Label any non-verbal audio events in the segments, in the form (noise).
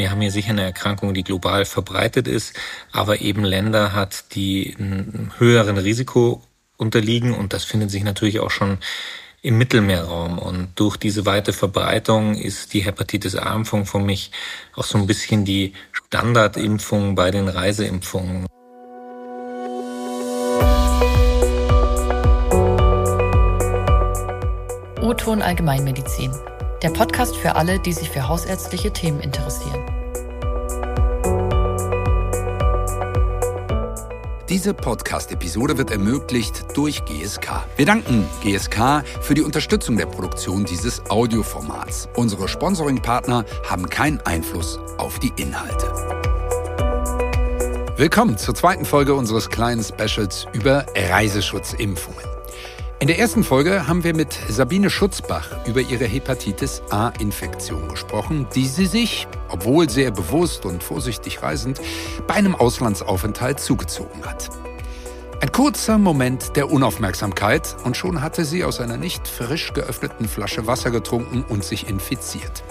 Wir haben hier sicher eine Erkrankung, die global verbreitet ist, aber eben Länder hat, die einem höheren Risiko unterliegen und das findet sich natürlich auch schon im Mittelmeerraum. Und durch diese weite Verbreitung ist die Hepatitis A-Impfung für mich auch so ein bisschen die Standardimpfung bei den Reiseimpfungen. O-Ton Allgemeinmedizin. Der Podcast für alle, die sich für hausärztliche Themen interessieren. Diese Podcast-Episode wird ermöglicht durch GSK. Wir danken GSK für die Unterstützung der Produktion dieses Audioformats. Unsere Sponsoring-Partner haben keinen Einfluss auf die Inhalte. Willkommen zur zweiten Folge unseres kleinen Specials über Reiseschutzimpfungen. In der ersten Folge haben wir mit Sabine Schutzbach über ihre Hepatitis A-Infektion gesprochen, die sie sich, obwohl sehr bewusst und vorsichtig reisend, bei einem Auslandsaufenthalt zugezogen hat. Ein kurzer Moment der Unaufmerksamkeit und schon hatte sie aus einer nicht frisch geöffneten Flasche Wasser getrunken und sich infiziert.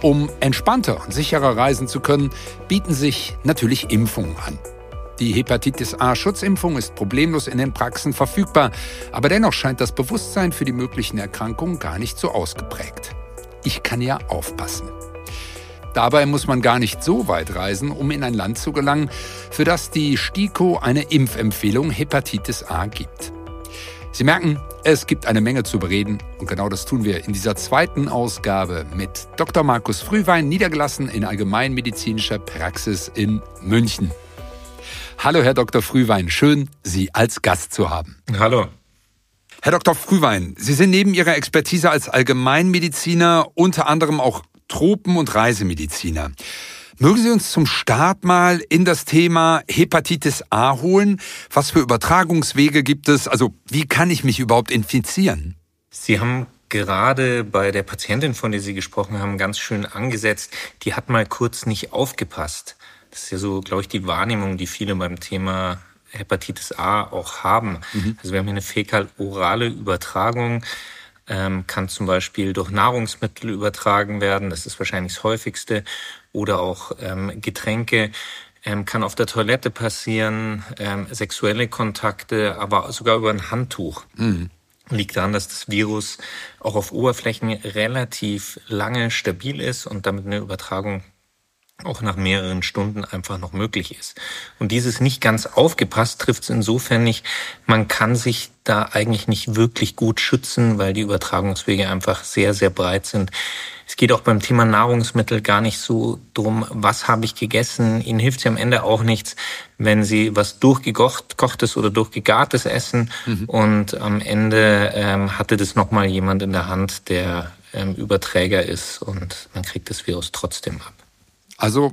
Um entspannter und sicherer reisen zu können, bieten sich natürlich Impfungen an. Die Hepatitis A-Schutzimpfung ist problemlos in den Praxen verfügbar, aber dennoch scheint das Bewusstsein für die möglichen Erkrankungen gar nicht so ausgeprägt. Ich kann ja aufpassen. Dabei muss man gar nicht so weit reisen, um in ein Land zu gelangen, für das die STIKO eine Impfempfehlung Hepatitis A gibt. Sie merken, es gibt eine Menge zu bereden und genau das tun wir in dieser zweiten Ausgabe mit Dr. Markus Frühwein, niedergelassen in allgemeinmedizinischer Praxis in München. Hallo, Herr Dr. Frühwein. Schön, Sie als Gast zu haben. Hallo. Herr Dr. Frühwein, Sie sind neben Ihrer Expertise als Allgemeinmediziner unter anderem auch Tropen- und Reisemediziner. Mögen Sie uns zum Start mal in das Thema Hepatitis A holen? Was für Übertragungswege gibt es? Also wie kann ich mich überhaupt infizieren? Sie haben gerade bei der Patientin, von der Sie gesprochen haben, ganz schön angesetzt. Die hat mal kurz nicht aufgepasst. Das ist ja so, glaube ich, die Wahrnehmung, die viele beim Thema Hepatitis A auch haben. Mhm. Also wir haben hier eine fäkal-orale Übertragung, ähm, kann zum Beispiel durch Nahrungsmittel übertragen werden, das ist wahrscheinlich das häufigste, oder auch ähm, Getränke. Ähm, kann auf der Toilette passieren, ähm, sexuelle Kontakte, aber sogar über ein Handtuch. Mhm. Liegt daran, dass das Virus auch auf Oberflächen relativ lange stabil ist und damit eine Übertragung auch nach mehreren Stunden einfach noch möglich ist. Und dieses nicht ganz aufgepasst trifft es insofern nicht, man kann sich da eigentlich nicht wirklich gut schützen, weil die Übertragungswege einfach sehr, sehr breit sind. Es geht auch beim Thema Nahrungsmittel gar nicht so drum, was habe ich gegessen. Ihnen hilft es ja am Ende auch nichts, wenn Sie was durchgekochtes oder durchgegartes essen mhm. und am Ende ähm, hatte das nochmal jemand in der Hand, der ähm, Überträger ist und man kriegt das Virus trotzdem ab. Also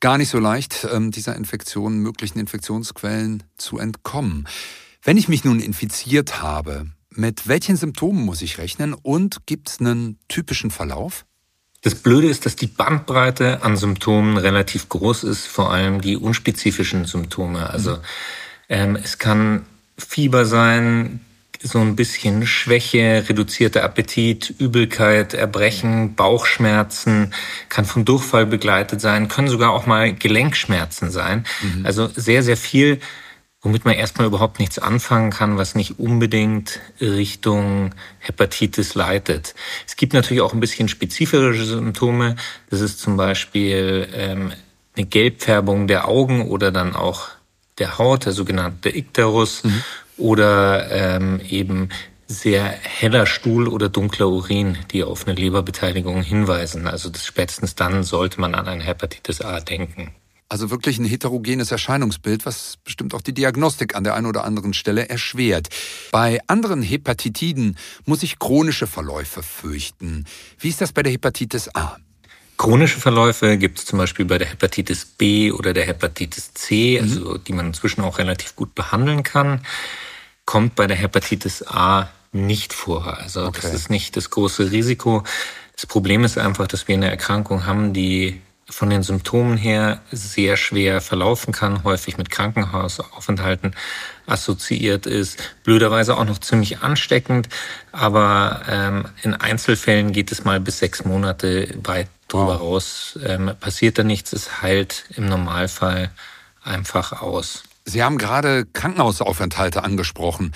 gar nicht so leicht, ähm, dieser Infektion, möglichen Infektionsquellen zu entkommen. Wenn ich mich nun infiziert habe, mit welchen Symptomen muss ich rechnen und gibt es einen typischen Verlauf? Das Blöde ist, dass die Bandbreite an Symptomen relativ groß ist, vor allem die unspezifischen Symptome. Also mhm. ähm, es kann Fieber sein, so ein bisschen Schwäche, reduzierter Appetit, Übelkeit, Erbrechen, Bauchschmerzen, kann von Durchfall begleitet sein, können sogar auch mal Gelenkschmerzen sein. Mhm. Also sehr, sehr viel, womit man erstmal überhaupt nichts anfangen kann, was nicht unbedingt Richtung Hepatitis leitet. Es gibt natürlich auch ein bisschen spezifische Symptome. Das ist zum Beispiel ähm, eine Gelbfärbung der Augen oder dann auch der Haut, der sogenannte Ikterus. Mhm oder ähm, eben sehr heller Stuhl oder dunkler Urin, die auf eine Leberbeteiligung hinweisen. Also das spätestens dann sollte man an eine Hepatitis A denken. Also wirklich ein heterogenes Erscheinungsbild, was bestimmt auch die Diagnostik an der einen oder anderen Stelle erschwert. Bei anderen Hepatitiden muss ich chronische Verläufe fürchten. Wie ist das bei der Hepatitis A? Chronische Verläufe gibt es zum Beispiel bei der Hepatitis B oder der Hepatitis C, mhm. also die man inzwischen auch relativ gut behandeln kann kommt bei der Hepatitis A nicht vor. Also okay. das ist nicht das große Risiko. Das Problem ist einfach, dass wir eine Erkrankung haben, die von den Symptomen her sehr schwer verlaufen kann, häufig mit Krankenhausaufenthalten assoziiert ist, blöderweise auch noch ziemlich ansteckend, aber ähm, in Einzelfällen geht es mal bis sechs Monate weit drüber wow. raus. Ähm, passiert da nichts, es heilt im Normalfall einfach aus. Sie haben gerade Krankenhausaufenthalte angesprochen.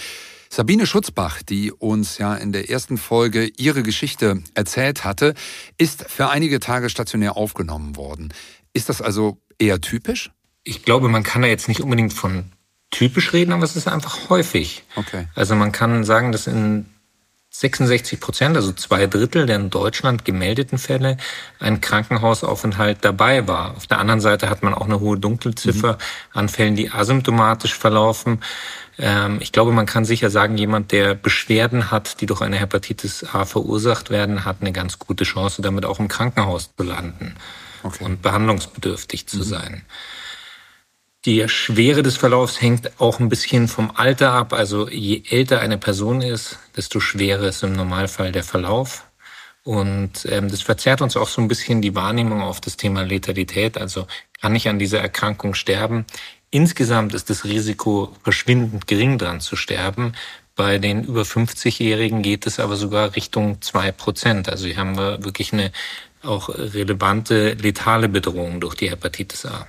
Sabine Schutzbach, die uns ja in der ersten Folge ihre Geschichte erzählt hatte, ist für einige Tage stationär aufgenommen worden. Ist das also eher typisch? Ich glaube, man kann da jetzt nicht unbedingt von typisch reden, aber es ist einfach häufig. Okay. Also man kann sagen, dass in 66 Prozent, also zwei Drittel der in Deutschland gemeldeten Fälle, ein Krankenhausaufenthalt dabei war. Auf der anderen Seite hat man auch eine hohe Dunkelziffer mhm. an Fällen, die asymptomatisch verlaufen. Ähm, ich glaube, man kann sicher sagen, jemand, der Beschwerden hat, die durch eine Hepatitis A verursacht werden, hat eine ganz gute Chance, damit auch im Krankenhaus zu landen okay. und behandlungsbedürftig zu mhm. sein. Die Schwere des Verlaufs hängt auch ein bisschen vom Alter ab. Also je älter eine Person ist, desto schwerer ist im Normalfall der Verlauf. Und ähm, das verzerrt uns auch so ein bisschen die Wahrnehmung auf das Thema Letalität. Also kann ich an dieser Erkrankung sterben? Insgesamt ist das Risiko verschwindend gering dran zu sterben. Bei den über 50-Jährigen geht es aber sogar Richtung zwei Prozent. Also hier haben wir wirklich eine auch relevante letale Bedrohung durch die Hepatitis A.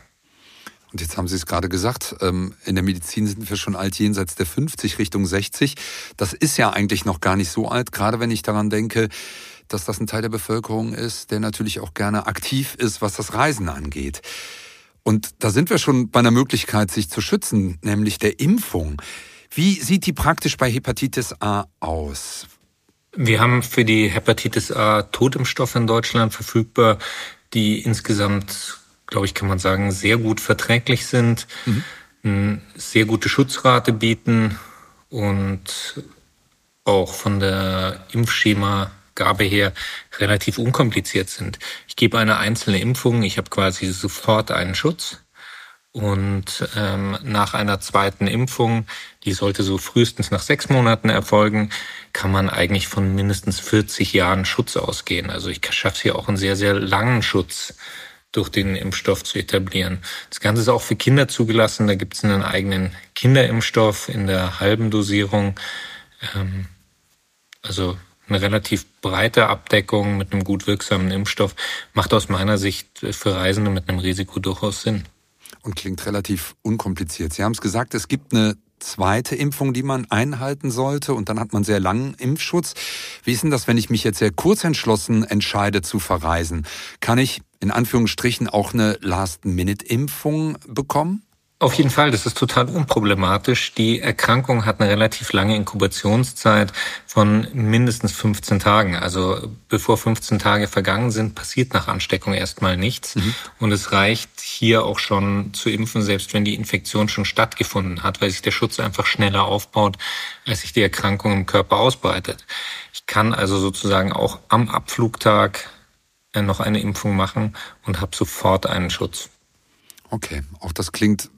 Und jetzt haben Sie es gerade gesagt, ähm, in der Medizin sind wir schon alt jenseits der 50 Richtung 60. Das ist ja eigentlich noch gar nicht so alt, gerade wenn ich daran denke, dass das ein Teil der Bevölkerung ist, der natürlich auch gerne aktiv ist, was das Reisen angeht. Und da sind wir schon bei einer Möglichkeit, sich zu schützen, nämlich der Impfung. Wie sieht die praktisch bei Hepatitis A aus? Wir haben für die Hepatitis A Totimpfstoffe in Deutschland verfügbar, die insgesamt glaube ich, kann man sagen, sehr gut verträglich sind, mhm. eine sehr gute Schutzrate bieten und auch von der Impfschemagabe her relativ unkompliziert sind. Ich gebe eine einzelne Impfung, ich habe quasi sofort einen Schutz. Und ähm, nach einer zweiten Impfung, die sollte so frühestens nach sechs Monaten erfolgen, kann man eigentlich von mindestens 40 Jahren Schutz ausgehen. Also ich schaffe hier auch einen sehr, sehr langen Schutz durch den Impfstoff zu etablieren. Das Ganze ist auch für Kinder zugelassen. Da gibt es einen eigenen Kinderimpfstoff in der halben Dosierung. Ähm, also eine relativ breite Abdeckung mit einem gut wirksamen Impfstoff macht aus meiner Sicht für Reisende mit einem Risiko durchaus Sinn. Und klingt relativ unkompliziert. Sie haben es gesagt, es gibt eine zweite Impfung, die man einhalten sollte und dann hat man sehr langen Impfschutz. Wie ist denn das, wenn ich mich jetzt sehr kurz entschlossen entscheide zu verreisen? Kann ich in Anführungsstrichen auch eine Last-Minute-Impfung bekommen? Auf jeden Fall, das ist total unproblematisch. Die Erkrankung hat eine relativ lange Inkubationszeit von mindestens 15 Tagen. Also bevor 15 Tage vergangen sind, passiert nach Ansteckung erstmal nichts. Mhm. Und es reicht hier auch schon zu impfen, selbst wenn die Infektion schon stattgefunden hat, weil sich der Schutz einfach schneller aufbaut, als sich die Erkrankung im Körper ausbreitet. Ich kann also sozusagen auch am Abflugtag noch eine Impfung machen und habe sofort einen Schutz. Okay, auch das klingt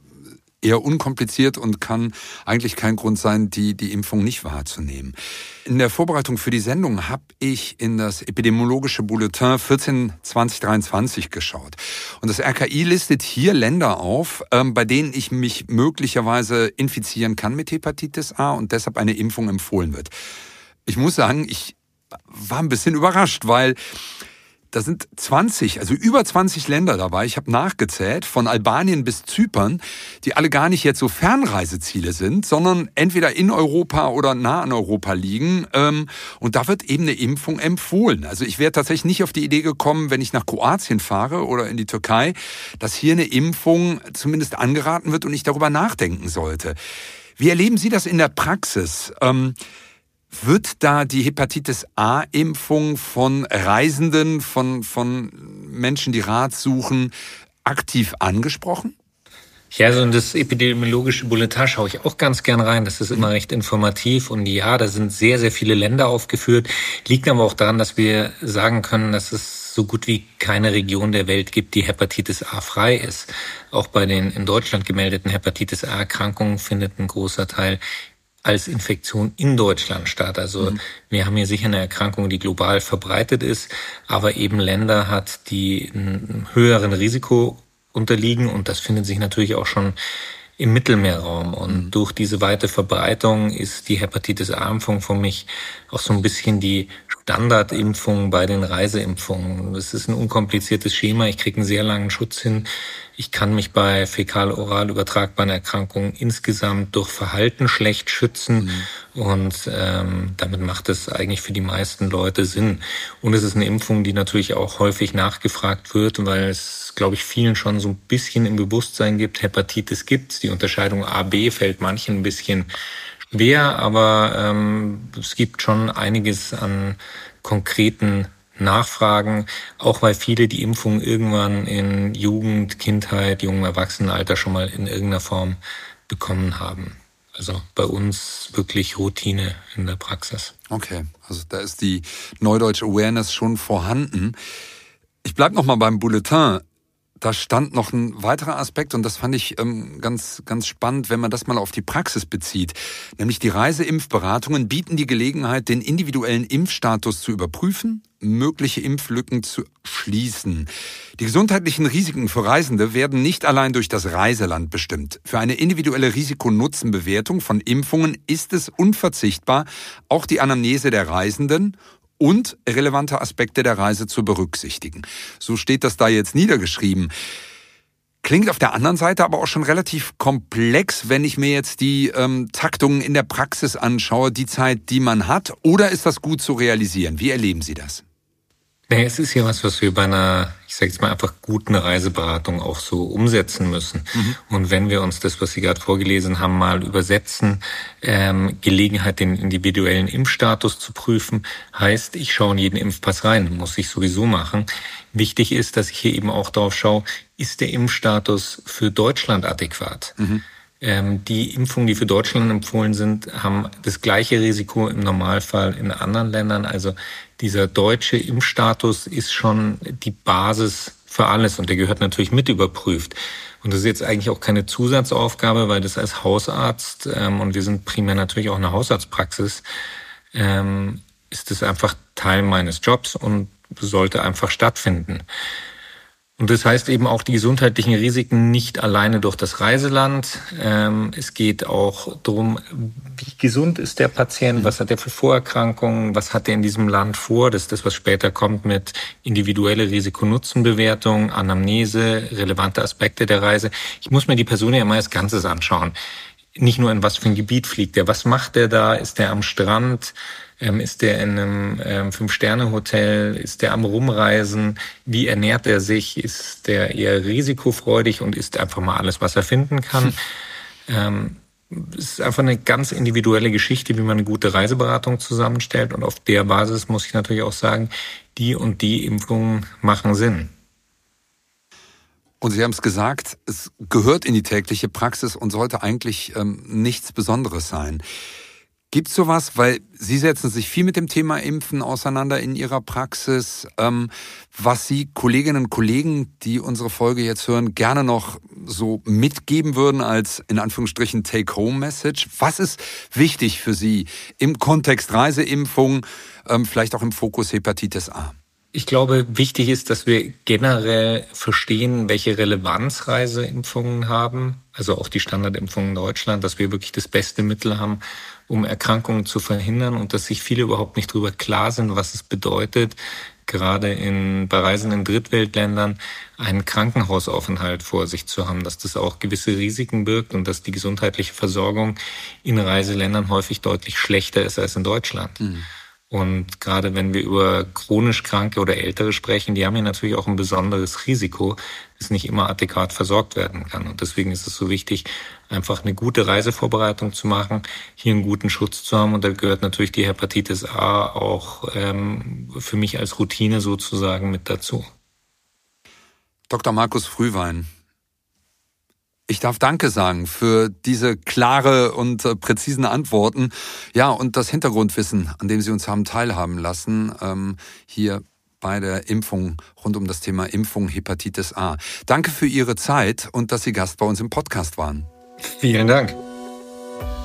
eher unkompliziert und kann eigentlich kein Grund sein, die, die Impfung nicht wahrzunehmen. In der Vorbereitung für die Sendung habe ich in das epidemiologische Bulletin 14 2023 geschaut. Und das RKI listet hier Länder auf, ähm, bei denen ich mich möglicherweise infizieren kann mit Hepatitis A und deshalb eine Impfung empfohlen wird. Ich muss sagen, ich war ein bisschen überrascht, weil da sind 20, also über 20 Länder dabei. Ich habe nachgezählt, von Albanien bis Zypern, die alle gar nicht jetzt so Fernreiseziele sind, sondern entweder in Europa oder nah an Europa liegen. Ähm, und da wird eben eine Impfung empfohlen. Also ich wäre tatsächlich nicht auf die Idee gekommen, wenn ich nach Kroatien fahre oder in die Türkei, dass hier eine Impfung zumindest angeraten wird und ich darüber nachdenken sollte. Wie erleben Sie das in der Praxis? Wird da die Hepatitis A-Impfung von Reisenden, von, von Menschen, die Rat suchen, aktiv angesprochen? Ja, so in das epidemiologische Bulletin schaue ich auch ganz gern rein. Das ist immer recht informativ. Und ja, da sind sehr, sehr viele Länder aufgeführt. Liegt aber auch daran, dass wir sagen können, dass es so gut wie keine Region der Welt gibt, die Hepatitis A frei ist. Auch bei den in Deutschland gemeldeten Hepatitis A-Erkrankungen findet ein großer Teil als Infektion in Deutschland statt. Also mhm. wir haben hier sicher eine Erkrankung, die global verbreitet ist, aber eben Länder hat, die einem höheren Risiko unterliegen und das findet sich natürlich auch schon im Mittelmeerraum. Und mhm. durch diese weite Verbreitung ist die Hepatitis A-Impfung für mich auch so ein bisschen die Standardimpfung bei den Reiseimpfungen. Das ist ein unkompliziertes Schema. Ich kriege einen sehr langen Schutz hin. Ich kann mich bei fäkal-oral übertragbaren Erkrankungen insgesamt durch Verhalten schlecht schützen. Mhm. Und ähm, damit macht es eigentlich für die meisten Leute Sinn. Und es ist eine Impfung, die natürlich auch häufig nachgefragt wird, weil es, glaube ich, vielen schon so ein bisschen im Bewusstsein gibt, Hepatitis gibt's. Die Unterscheidung A, B fällt manchen ein bisschen schwer, aber ähm, es gibt schon einiges an konkreten Nachfragen, auch weil viele die Impfung irgendwann in Jugend, Kindheit, jungen Erwachsenenalter schon mal in irgendeiner Form bekommen haben. Also bei uns wirklich Routine in der Praxis. Okay, also da ist die Neudeutsche Awareness schon vorhanden. Ich bleib noch mal beim Bulletin da stand noch ein weiterer Aspekt und das fand ich ähm, ganz, ganz spannend, wenn man das mal auf die Praxis bezieht. Nämlich die Reiseimpfberatungen bieten die Gelegenheit, den individuellen Impfstatus zu überprüfen, mögliche Impflücken zu schließen. Die gesundheitlichen Risiken für Reisende werden nicht allein durch das Reiseland bestimmt. Für eine individuelle Risikonutzenbewertung von Impfungen ist es unverzichtbar, auch die Anamnese der Reisenden und relevante Aspekte der Reise zu berücksichtigen. So steht das da jetzt niedergeschrieben. Klingt auf der anderen Seite aber auch schon relativ komplex, wenn ich mir jetzt die ähm, Taktungen in der Praxis anschaue, die Zeit, die man hat. Oder ist das gut zu realisieren? Wie erleben Sie das? Nee, es ist ja was, was wir bei einer, ich sage jetzt mal einfach guten Reiseberatung auch so umsetzen müssen. Mhm. Und wenn wir uns das, was Sie gerade vorgelesen haben, mal übersetzen, ähm, Gelegenheit, den individuellen Impfstatus zu prüfen, heißt, ich schaue in jeden Impfpass rein, muss ich sowieso machen. Wichtig ist, dass ich hier eben auch darauf schaue, ist der Impfstatus für Deutschland adäquat? Mhm. Ähm, die Impfungen, die für Deutschland empfohlen sind, haben das gleiche Risiko im Normalfall in anderen Ländern. Also dieser deutsche Impfstatus ist schon die Basis für alles und der gehört natürlich mit überprüft. Und das ist jetzt eigentlich auch keine Zusatzaufgabe, weil das als Hausarzt, ähm, und wir sind primär natürlich auch eine Hausarztpraxis, ähm, ist es einfach Teil meines Jobs und sollte einfach stattfinden. Und das heißt eben auch die gesundheitlichen Risiken nicht alleine durch das Reiseland. Ähm, es geht auch darum, wie gesund ist der Patient, was hat er für Vorerkrankungen, was hat er in diesem Land vor. Das ist das, was später kommt mit individuelle Risikonutzenbewertung, Anamnese, relevante Aspekte der Reise. Ich muss mir die Person ja immer als Ganzes anschauen. Nicht nur in was für ein Gebiet fliegt er, was macht er da, ist er am Strand, ähm, ist der in einem ähm, Fünf-Sterne-Hotel? Ist der am Rumreisen? Wie ernährt er sich? Ist der eher risikofreudig und isst einfach mal alles, was er finden kann? (laughs) ähm, es ist einfach eine ganz individuelle Geschichte, wie man eine gute Reiseberatung zusammenstellt. Und auf der Basis muss ich natürlich auch sagen, die und die Impfungen machen Sinn. Und Sie haben es gesagt, es gehört in die tägliche Praxis und sollte eigentlich ähm, nichts Besonderes sein. Gibt es sowas, weil Sie setzen sich viel mit dem Thema Impfen auseinander in Ihrer Praxis, ähm, was Sie Kolleginnen und Kollegen, die unsere Folge jetzt hören, gerne noch so mitgeben würden als in Anführungsstrichen Take-Home-Message? Was ist wichtig für Sie im Kontext Reiseimpfung, ähm, vielleicht auch im Fokus Hepatitis A? Ich glaube, wichtig ist, dass wir generell verstehen, welche Relevanz Reiseimpfungen haben, also auch die Standardimpfungen in Deutschland, dass wir wirklich das beste Mittel haben, um Erkrankungen zu verhindern und dass sich viele überhaupt nicht darüber klar sind, was es bedeutet, gerade in, bei Reisen in Drittweltländern einen Krankenhausaufenthalt vor sich zu haben, dass das auch gewisse Risiken birgt und dass die gesundheitliche Versorgung in Reiseländern häufig deutlich schlechter ist als in Deutschland. Mhm. Und gerade wenn wir über chronisch Kranke oder Ältere sprechen, die haben ja natürlich auch ein besonderes Risiko, das nicht immer adäquat versorgt werden kann. Und deswegen ist es so wichtig, einfach eine gute Reisevorbereitung zu machen, hier einen guten Schutz zu haben. Und da gehört natürlich die Hepatitis A auch ähm, für mich als Routine sozusagen mit dazu. Dr. Markus Frühwein, ich darf Danke sagen für diese klare und äh, präzisen Antworten. Ja, und das Hintergrundwissen, an dem Sie uns haben teilhaben lassen, ähm, hier bei der Impfung rund um das Thema Impfung Hepatitis A. Danke für Ihre Zeit und dass Sie Gast bei uns im Podcast waren. Vielen Dank.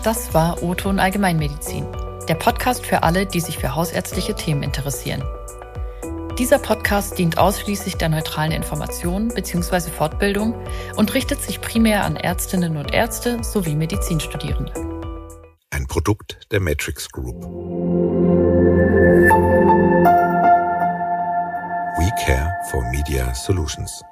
Das war O-Ton Allgemeinmedizin, der Podcast für alle, die sich für hausärztliche Themen interessieren. Dieser Podcast dient ausschließlich der neutralen Information bzw. Fortbildung und richtet sich primär an Ärztinnen und Ärzte sowie Medizinstudierende. Ein Produkt der Matrix Group. We care for Media Solutions.